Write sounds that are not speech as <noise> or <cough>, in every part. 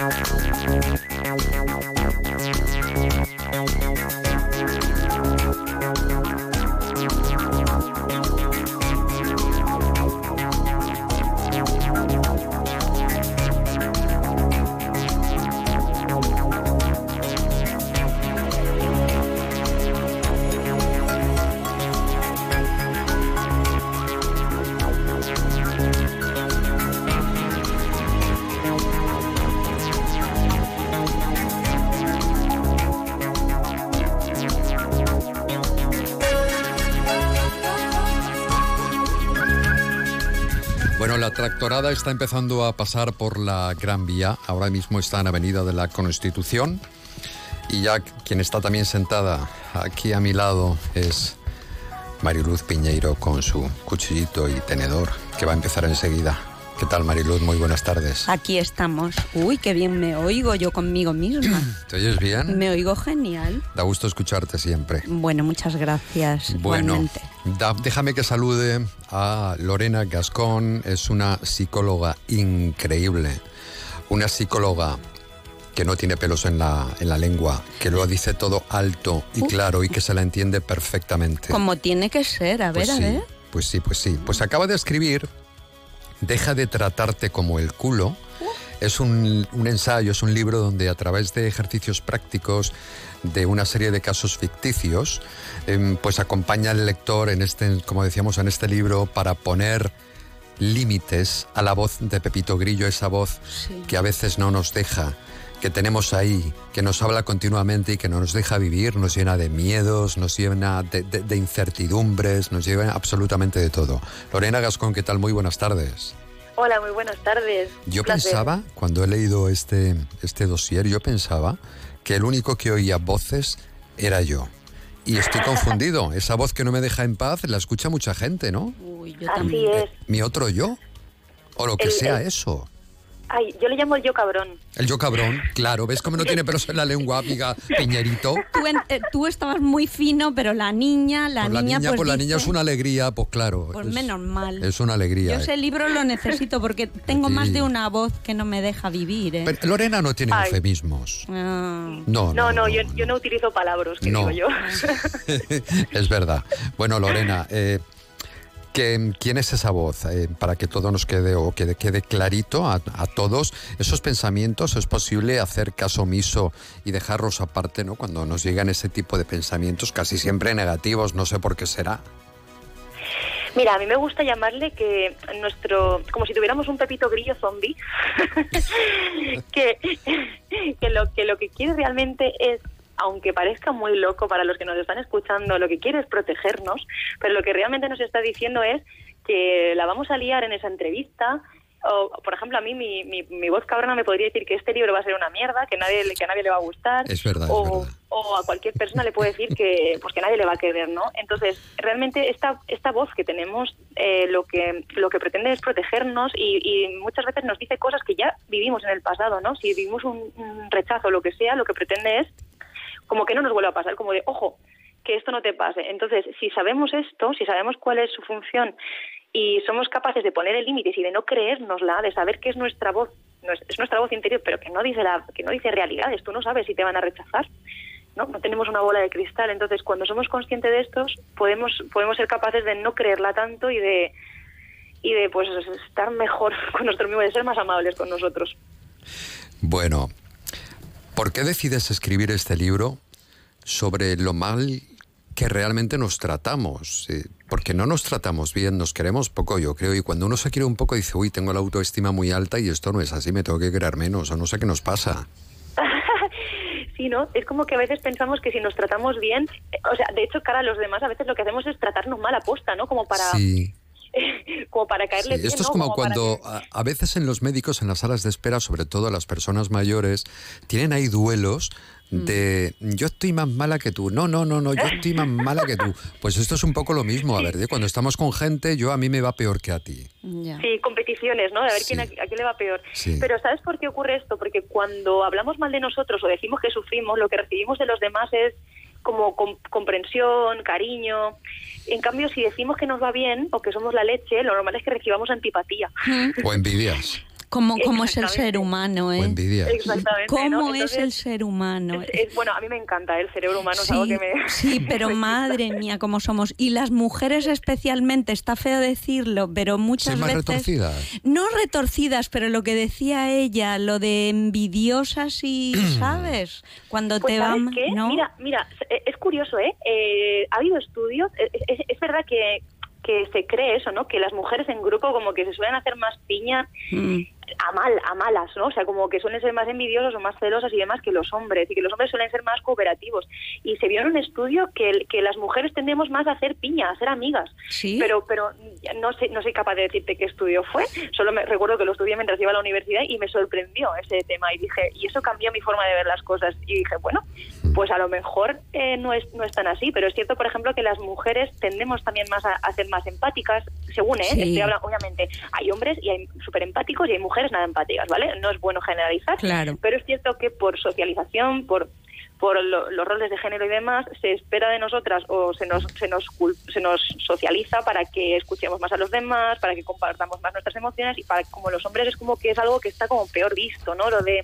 Bueno, la tractorada está empezando a pasar por la Gran Vía. Ahora mismo está en Avenida de la Constitución. Y ya quien está también sentada aquí a mi lado es Mariluz Piñeiro con su cuchillito y tenedor, que va a empezar enseguida. ¿Qué tal, Mariluz? Muy buenas tardes. Aquí estamos. Uy, qué bien me oigo yo conmigo misma. <clears throat> ¿Te oyes bien? Me oigo genial. Da gusto escucharte siempre. Bueno, muchas gracias. Bueno, da- déjame que salude a Lorena Gascón. Es una psicóloga increíble. Una psicóloga que no tiene pelos en la, en la lengua, que lo dice todo alto y Uf. claro y que se la entiende perfectamente. Como tiene que ser, a ver, Pues a sí, ver. Pues sí, pues sí. Pues acaba de escribir Deja de tratarte como el culo. Es un, un ensayo, es un libro donde a través de ejercicios prácticos de una serie de casos ficticios, em, pues acompaña al lector en este, como decíamos en este libro, para poner límites a la voz de Pepito Grillo, esa voz Sí. que a veces no nos deja, que tenemos ahí, que nos habla continuamente y que no nos deja vivir, nos llena de miedos, nos llena de, de- de incertidumbres, nos llena absolutamente de todo. Lorena Gascón, ¿qué tal? Muy buenas tardes. Hola, muy buenas tardes. Yo placer. pensaba, cuando he leído este, este dossier, yo pensaba que el único que oía voces era yo. Y estoy confundido. <laughs> Esa voz que no me deja en paz la escucha mucha gente, ¿no? Uy, yo Así es. Mi otro yo. O lo que El- sea el- eso. Ay, yo le llamo el yo cabrón. El yo cabrón, claro. ¿Ves cómo no tiene pelos en la lengua, amiga Piñerito? Tú, en- eh, tú estabas muy fino, pero la niña, la Pues la niña, niña, pues pues la dice, niña es una alegría, pues claro. Pues es, menos mal. Es una alegría. Yo ese libro lo necesito porque tengo más de una voz que no me deja vivir, ¿eh? Pero Lorena no tiene Ay. eufemismos. Ah. No, no, No, no, yo, yo no utilizo palabras, que No. digo yo. <laughs> es verdad. Bueno, Lorena, eh, que- ¿quién es esa voz? Eh, para que todo nos quede o que quede clarito a, a todos, esos pensamientos es posible hacer caso omiso y dejarlos aparte, ¿no? Cuando nos llegan ese tipo de pensamientos, casi siempre negativos, no sé por qué será. Mira, a mí me gusta llamarle que nuestro, como si tuviéramos un pepito grillo zombie, <laughs> que, que, lo, que lo que quiere realmente es, aunque parezca muy loco para los que nos están escuchando, lo que quiere es protegernos, pero lo que realmente nos está diciendo es que la vamos a liar en esa entrevista. O, por ejemplo, a mí mi, mi, mi voz cabrona me podría decir que este libro va a ser una mierda, que nadie que a nadie le va a gustar. Es verdad, es o, verdad. o a cualquier persona le puede decir que pues que nadie le va a querer, ¿no? Entonces, realmente esta esta voz que tenemos eh, lo que lo que pretende es protegernos y, y muchas veces nos dice cosas que ya vivimos en el pasado, ¿no? Si vivimos un, un rechazo o lo que sea, lo que pretende es como que no nos vuelva a pasar, como de, ojo, que esto no te pase. Entonces, si sabemos esto, si sabemos cuál es su función y somos capaces de poner límites y de no creérnosla, de saber que es nuestra voz, es nuestra voz interior, pero que no dice la, que no dice realidades, tú no sabes si te van a rechazar. ¿no? no tenemos una bola de cristal, entonces cuando somos conscientes de estos podemos podemos ser capaces de no creerla tanto y de y de pues estar mejor <laughs> con nosotros mismos, de ser más amables con nosotros. Bueno, ¿por qué decides escribir este libro sobre lo mal que realmente nos tratamos? Eh, porque no nos tratamos bien, nos queremos poco, yo creo, y cuando uno se quiere un poco dice, uy, tengo la autoestima muy alta y esto no es así, me tengo que creer menos, o no sé qué nos pasa. <laughs> Sí, ¿no? Es como que a veces pensamos que si nos tratamos bien, eh, o sea, de hecho, cara a los demás, a veces lo que hacemos es tratarnos mal a posta, ¿no? Como para, Sí, <laughs> como para sí. caerle bien, Esto es ¿no? como cuando que- a, a veces en los médicos, en las salas de espera, sobre todo las personas mayores, tienen ahí duelos de yo estoy más mala que tú, no, no, no, no, yo estoy más mala que tú. Pues esto es un poco lo mismo, a ver, ¿eh? cuando estamos con gente, yo a mí me va peor que a ti. Sí, competiciones, ¿no? De a ver Sí. quién a, a quién le va peor. Sí. Pero ¿sabes por qué ocurre esto? Porque cuando hablamos mal de nosotros o decimos que sufrimos, lo que recibimos de los demás es como com- comprensión, cariño. En cambio, si decimos que nos va bien o que somos la leche, lo normal es que recibamos antipatía. O envidias. ¿Cómo, cómo es el ser humano? ¿eh? Exactamente. ¿Cómo ¿no? es el ser humano? es- es- bueno, a mí me encanta el cerebro humano, es algo Sí, que me... <laughs> sí, pero madre mía, cómo somos. Y las mujeres especialmente, está feo decirlo, pero muchas ¿Sois más veces... retorcidas? No retorcidas, pero lo que decía ella, lo de envidiosas y, <clears throat> ¿sabes? Cuando Pues te ¿sabes van... qué? ¿no? Mira, mira, es- curioso, ¿eh? Eh, ha habido estudios, es, es- es verdad que, que se cree eso, ¿no? Que las mujeres en grupo como que se suelen hacer más piñas Mm. A mal, a malas, ¿no? O sea, como que suelen ser más envidiosos o más celosas y demás que los hombres, y que los hombres suelen ser más cooperativos. Y se vio en un estudio que, que las mujeres tendemos más a hacer piña, a ser amigas. ¿Sí? Pero, pero no sé, no soy capaz de decirte qué estudio fue. Solo me recuerdo que lo estudié mientras iba a la universidad y me sorprendió ese tema y dije, y eso cambió mi forma de ver las cosas. Y dije, bueno, pues a lo mejor eh, no es no es tan así, pero es cierto, por ejemplo, que las mujeres tendemos también más a, a ser más empáticas, según, ¿eh? Sí. Estoy hablando, obviamente, hay hombres y hay súper empáticos y hay mujeres nada empáticas, ¿vale? No es bueno generalizar, Claro. pero es cierto que por socialización, por por lo- los roles de género y demás, se espera de nosotras o se nos, se, nos, se nos socializa para que escuchemos más a los demás, para que compartamos más nuestras emociones y para como los hombres es como que es algo que está como peor visto, ¿no? Lo de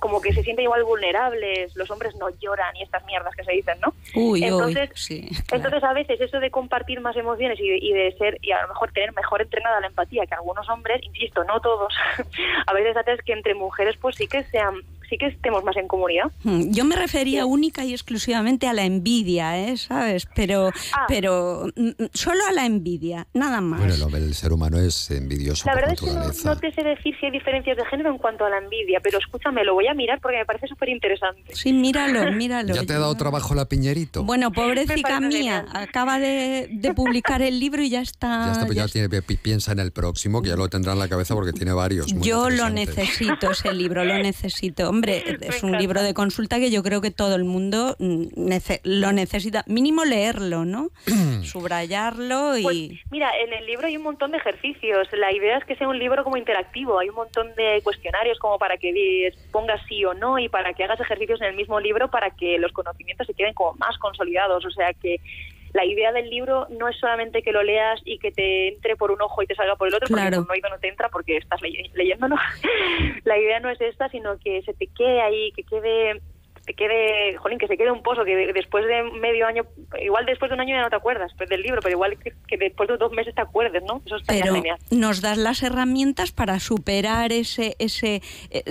como que se sienten igual vulnerables, los hombres no lloran y estas mierdas que se dicen, ¿no? Uy, entonces, uy, sí, claro. entonces a veces eso de compartir más emociones y de, y de ser y a lo mejor tener mejor entrenada la empatía que algunos hombres, insisto, no todos, <laughs> a veces haces que entre mujeres pues sí que sean, sí que estemos más en comunidad. Mm, Yo me refería única y exclusivamente a la envidia, ¿eh? ¿sabes? Pero, Ah. pero mm, mm, solo a la envidia, nada más. Bueno, el, ser humano es envidioso La por verdad es que no, te sé decir si hay diferencias de género en cuanto a la envidia, pero escúchame, lo voy a mirar porque me parece súper interesante. Sí, míralo, <laughs> míralo. ¿Ya te ha dado trabajo la piñerito? Bueno, pobrecita mía, genial. acaba de, de publicar el libro y ya está. ya está, pues ya tiene, pi- piensa en el próximo, que ya lo tendrá en la cabeza porque tiene varios. muy Yo lo necesito, ese libro, lo necesito. Hombre, <laughs> es un libro de consulta que yo creo que todo el mundo mm, nece- lo necesita. Mínimo leerlo, ¿no? <clears throat> Subrayarlo y... Pues mira, en el libro hay un montón de ejercicios. La idea es que sea un libro como interactivo. Hay un montón de cuestionarios como para que pongas sí o no y para que hagas ejercicios en el mismo libro para que los conocimientos se queden como más consolidados. O sea que la idea del libro no es solamente que lo leas y que te entre por un ojo y te salga por el otro, Claro. porque por un oído no te entra porque estás ley- leyéndolo. <laughs> la idea no es esta, sino que se te quede ahí, que quede te quede, jolín, que se quede un pozo, que de- después de medio año, igual después de un año ya no te acuerdas del libro, pero igual que, que después de dos meses te acuerdes, ¿no? Eso está pero genial. nos das las herramientas para superar ese ese eh,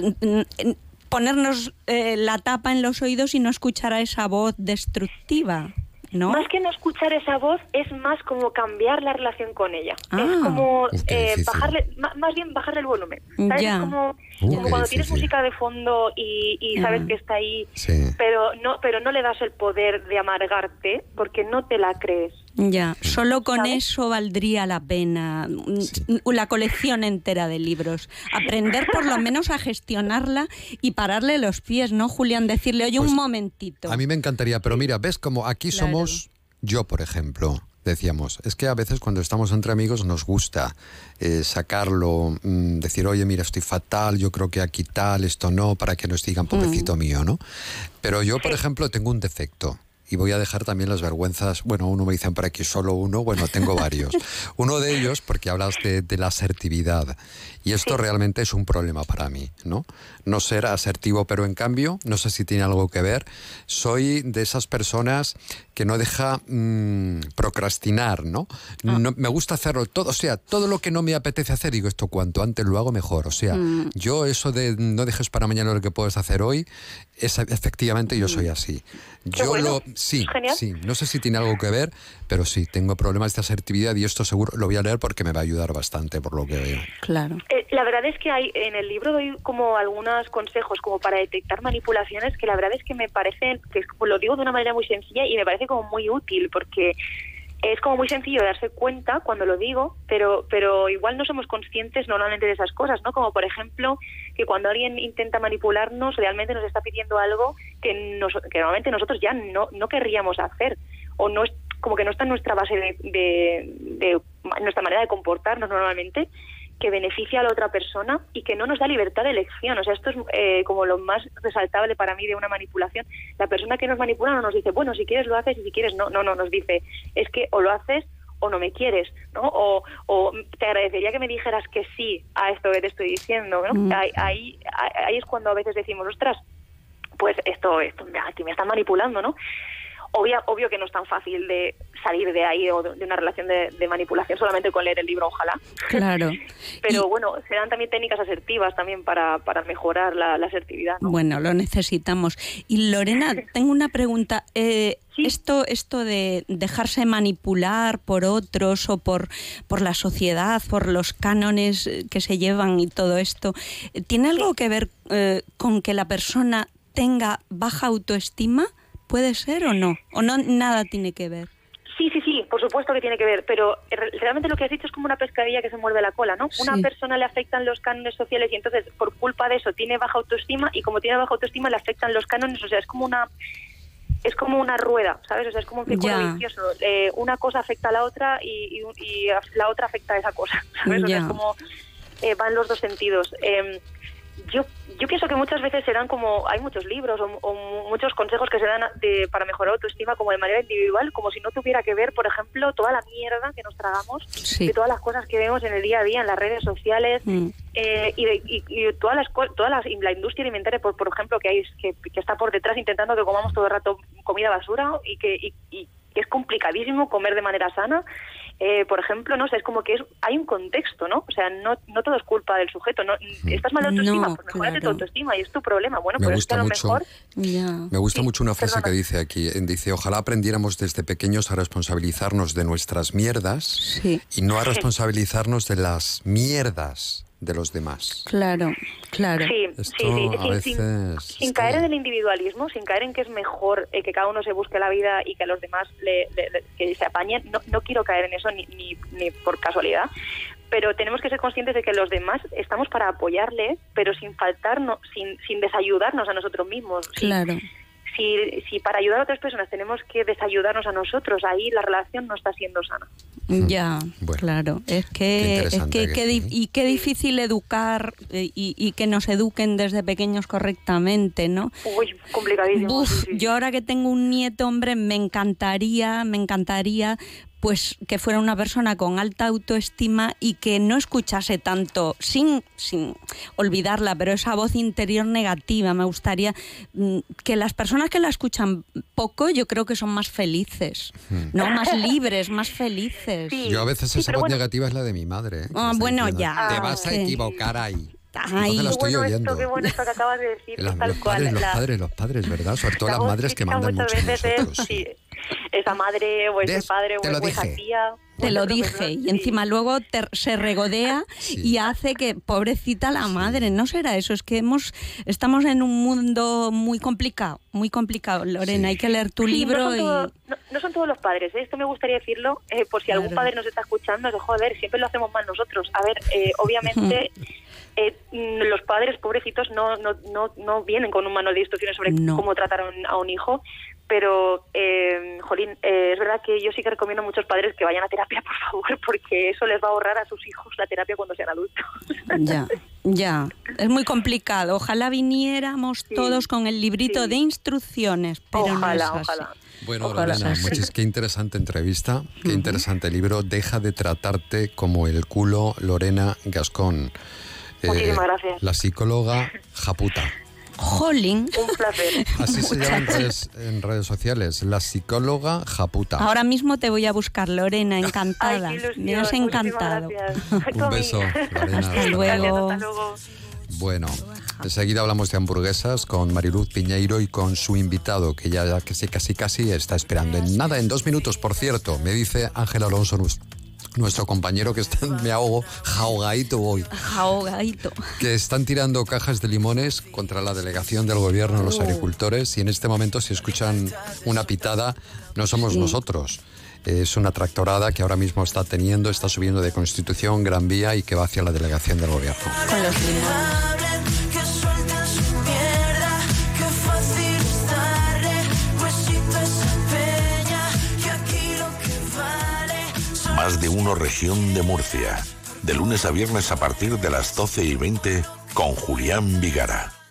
ponernos eh, la tapa en los oídos y no escuchar a esa voz destructiva, ¿no? Más que no escuchar esa voz, es más como cambiar la relación con ella. Ah. es como Uf, qué eh, bajarle, más bien bajarle el volumen. ¿sabes? Es como, Uh, como cuando tienes música de fondo y, y sabes Ah. que está ahí, Sí. pero no, pero no le das el poder de amargarte porque no te la crees. Ya, solo con ¿Sabes? eso valdría la pena mm, Sí. la colección entera de libros. Aprender por lo menos a gestionarla y pararle los pies, ¿no, Julián? Decirle, oye, Pues, un momentito. A mí me encantaría, pero mira, ves como aquí Claro. somos, yo por ejemplo, decíamos, es que a veces cuando estamos entre amigos nos gusta eh, sacarlo, mm, decir, oye, mira, estoy fatal, yo creo que aquí tal, esto no, para que nos digan, pobrecito mío, ¿no? Pero yo, por ejemplo, tengo un defecto. Y voy a dejar también las vergüenzas. Bueno, uno me dicen por aquí solo uno, bueno, tengo varios. <laughs> uno de ellos, porque hablas de, de la asertividad. Y esto realmente es un problema para mí, ¿no? No ser asertivo, pero en cambio, no sé si tiene algo que ver, soy de esas personas que no deja mm, procrastinar, ¿no? No- Me gusta hacerlo todo, o sea, todo lo que no me apetece hacer, digo esto cuanto antes lo hago mejor. O sea, yo eso de no dejes para mañana lo que puedes hacer hoy, es, efectivamente yo soy así. Yo bueno, lo, sí, genial. sí, no sé si tiene algo que ver, pero sí, tengo problemas de asertividad y esto seguro lo voy a leer porque me va a ayudar bastante por lo que veo. Claro. Eh, la verdad es que hay en el libro doy como algunos consejos como para detectar manipulaciones que la verdad es que me parecen que es- lo digo de una manera muy sencilla y me parece como muy útil porque es como muy sencillo darse cuenta cuando lo digo, pero pero igual no somos conscientes normalmente de esas cosas, ¿no? Como por ejemplo que cuando alguien intenta manipularnos realmente nos está pidiendo algo que, nos- que normalmente nosotros ya no, no querríamos hacer o no es como que no está en nuestra base de- de nuestra manera de comportarnos normalmente que beneficia a la otra persona y que no nos da libertad de elección. O sea, esto es eh, como lo más resaltable para mí de una manipulación. La persona que nos manipula no nos dice, bueno, si quieres lo haces y si quieres no. No, no, nos dice, es que o lo haces o no me quieres, ¿no? O, o te agradecería que me dijeras que sí a esto que te estoy diciendo, ¿no? Mm. Ahí, ahí, ahí es cuando a veces decimos, ostras, pues esto, esto aquí me están manipulando, ¿no? Obvia, obvio que no es tan fácil de salir de ahí o de, de una relación de, de manipulación solamente con leer el libro, ojalá. Claro. <laughs> Pero Y- bueno, se dan también técnicas asertivas también para, para mejorar la, la asertividad. ¿no? Bueno, lo necesitamos. Y Lorena, <laughs> tengo una pregunta. Eh, Sí. Esto, esto de dejarse manipular por otros o por, por la sociedad, por los cánones eh, que se llevan y todo esto, ¿tiene algo que ver eh, con que la persona tenga baja autoestima? ¿Puede ser o no? ¿O no nada tiene que ver? Sí, sí, sí, por supuesto que tiene que ver, pero re- realmente lo que has dicho es como una pescadilla que se muerde la cola, ¿no? Una persona le afectan los cánones sociales y entonces por culpa de eso tiene baja autoestima y como tiene baja autoestima le afectan los cánones, o sea, es como una es como una rueda, ¿sabes? O sea, es como un círculo Ya. vicioso. Eh, una cosa afecta a la otra y, y- y la otra afecta a esa cosa, <laughs> ¿sabes? O sea, es como eh, van los dos sentidos. Eh, yo, yo pienso que muchas veces se dan como, hay muchos libros o, o muchos consejos que se dan de, para mejorar autoestima como de manera individual, como si no tuviera que ver, por ejemplo, toda la mierda que nos tragamos, Sí. de todas las cosas que vemos en el día a día, en las redes sociales, Mm. eh, y, de- y- y todas las todas las la industria alimentaria por, por ejemplo que hay que, que está por detrás intentando que comamos todo el rato comida basura y que y, y que es complicadísimo comer de manera sana eh, por ejemplo no sé es como que es hay un contexto no o sea no no todo es culpa del sujeto no estás mal de autoestima No, pues mejorate tu autoestima y es tu problema bueno Me pues gusta es que a lo mucho. mejor Ya. Me gusta Sí, mucho una frase perdona. que dice aquí. Dice, ojalá aprendiéramos desde pequeños a responsabilizarnos de nuestras mierdas Sí. y no a responsabilizarnos de las mierdas de los demás. Claro, claro. Sí, Esto sí, sí, a sin- veces... sin caer que- en el individualismo, sin caer en que es mejor eh, que cada uno se busque la vida y que a los demás le, le- le- que se apañen, no, no quiero caer en eso ni, ni, ni por casualidad, pero tenemos que ser conscientes de que los demás estamos para apoyarles, pero sin faltarnos, sin, sin desayudarnos a nosotros mismos. Claro. Si, si para ayudar a otras personas tenemos que desayudarnos a nosotros, ahí la relación no está siendo sana. Ya, Bueno, claro. Es qué que, es que, que qué di- sí. y qué difícil educar eh, y, y que nos eduquen desde pequeños correctamente, ¿no? Uy, complicadísimo. Sí, sí. yo ahora que tengo un nieto, hombre, me encantaría, me encantaría pues que fuera una persona con alta autoestima y que no escuchase tanto, sin, sin olvidarla, pero esa voz interior negativa. Me gustaría mm, que las personas que la escuchan poco, yo creo que son más felices, ¿no? Más libres, más felices. Sí. Yo a veces Sí, esa voz bueno. negativa es la de mi madre. ¿eh? Ah, bueno, diciendo, ya. Te Ah, vas a ok. equivocar ahí. Ay. Qué estoy bueno esto, qué bueno esto que acabas de <laughs> decir, La- tal los cual. padres, los la- padres, los padres, ¿verdad? Sobre todo la las madres que mandan muchas mucho veces es, nosotros. sí, esa madre o ese ¿Ves? padre o, esa tía. Te lo dije y encima luego te- se regodea Sí. y hace que pobrecita la madre, no será eso, es que hemos estamos en un mundo muy complicado, muy complicado, Lorena, Sí. hay que leer tu Sí, libro no son, y todos, no, no son todos los padres, ¿eh? esto me gustaría decirlo, eh, por si algún padre nos está escuchando, de joder, siempre lo hacemos mal nosotros. A ver, eh, <laughs> obviamente eh, mm, los padres pobrecitos no, no, no, no vienen con un manual de instrucciones sobre No. cómo tratar a un, a un hijo, pero, eh, jolín, eh, es verdad que yo sí que recomiendo a muchos padres que vayan a terapia, por favor, <laughs> porque eso les va a ahorrar a sus hijos la terapia cuando sean adultos. <laughs> ya, ya, es muy complicado. Ojalá viniéramos Sí, todos con el librito sí. de instrucciones, pero ojalá, no es así. ojalá. Bueno, Ojalá Lorena, muchis, qué interesante entrevista, qué interesante libro. Deja de tratarte como el culo, Lorena Gascón. Eh, Muchísimas gracias. La psicóloga Japuta. Jolín, Un placer. Así se llama en redes, en redes sociales. La psicóloga Japuta. ahora mismo te voy a buscar, Lorena, encantada. Ay, ilusión. Me has encantado. Un beso, Lorena. Hasta luego. Gracias, hasta luego. Bueno, enseguida hablamos de hamburguesas con Mariluz Piñeiro y con su invitado, que ya casi, casi, casi está esperando. En nada, en dos minutos, por cierto, me dice Ángel Alonso, nuestro compañero que está, me ahogo, jaogadito hoy, Ahogadito. que están tirando cajas de limones contra la delegación del gobierno los agricultores y en este momento si escuchan una pitada, no somos nosotros. Es una tractorada que ahora mismo está teniendo, está subiendo de Constitución, Gran Vía y que va hacia la delegación del gobierno. Con los limones. Más de uno región de Murcia. De lunes a viernes a partir de las 12 y 20 con Julián Vigara.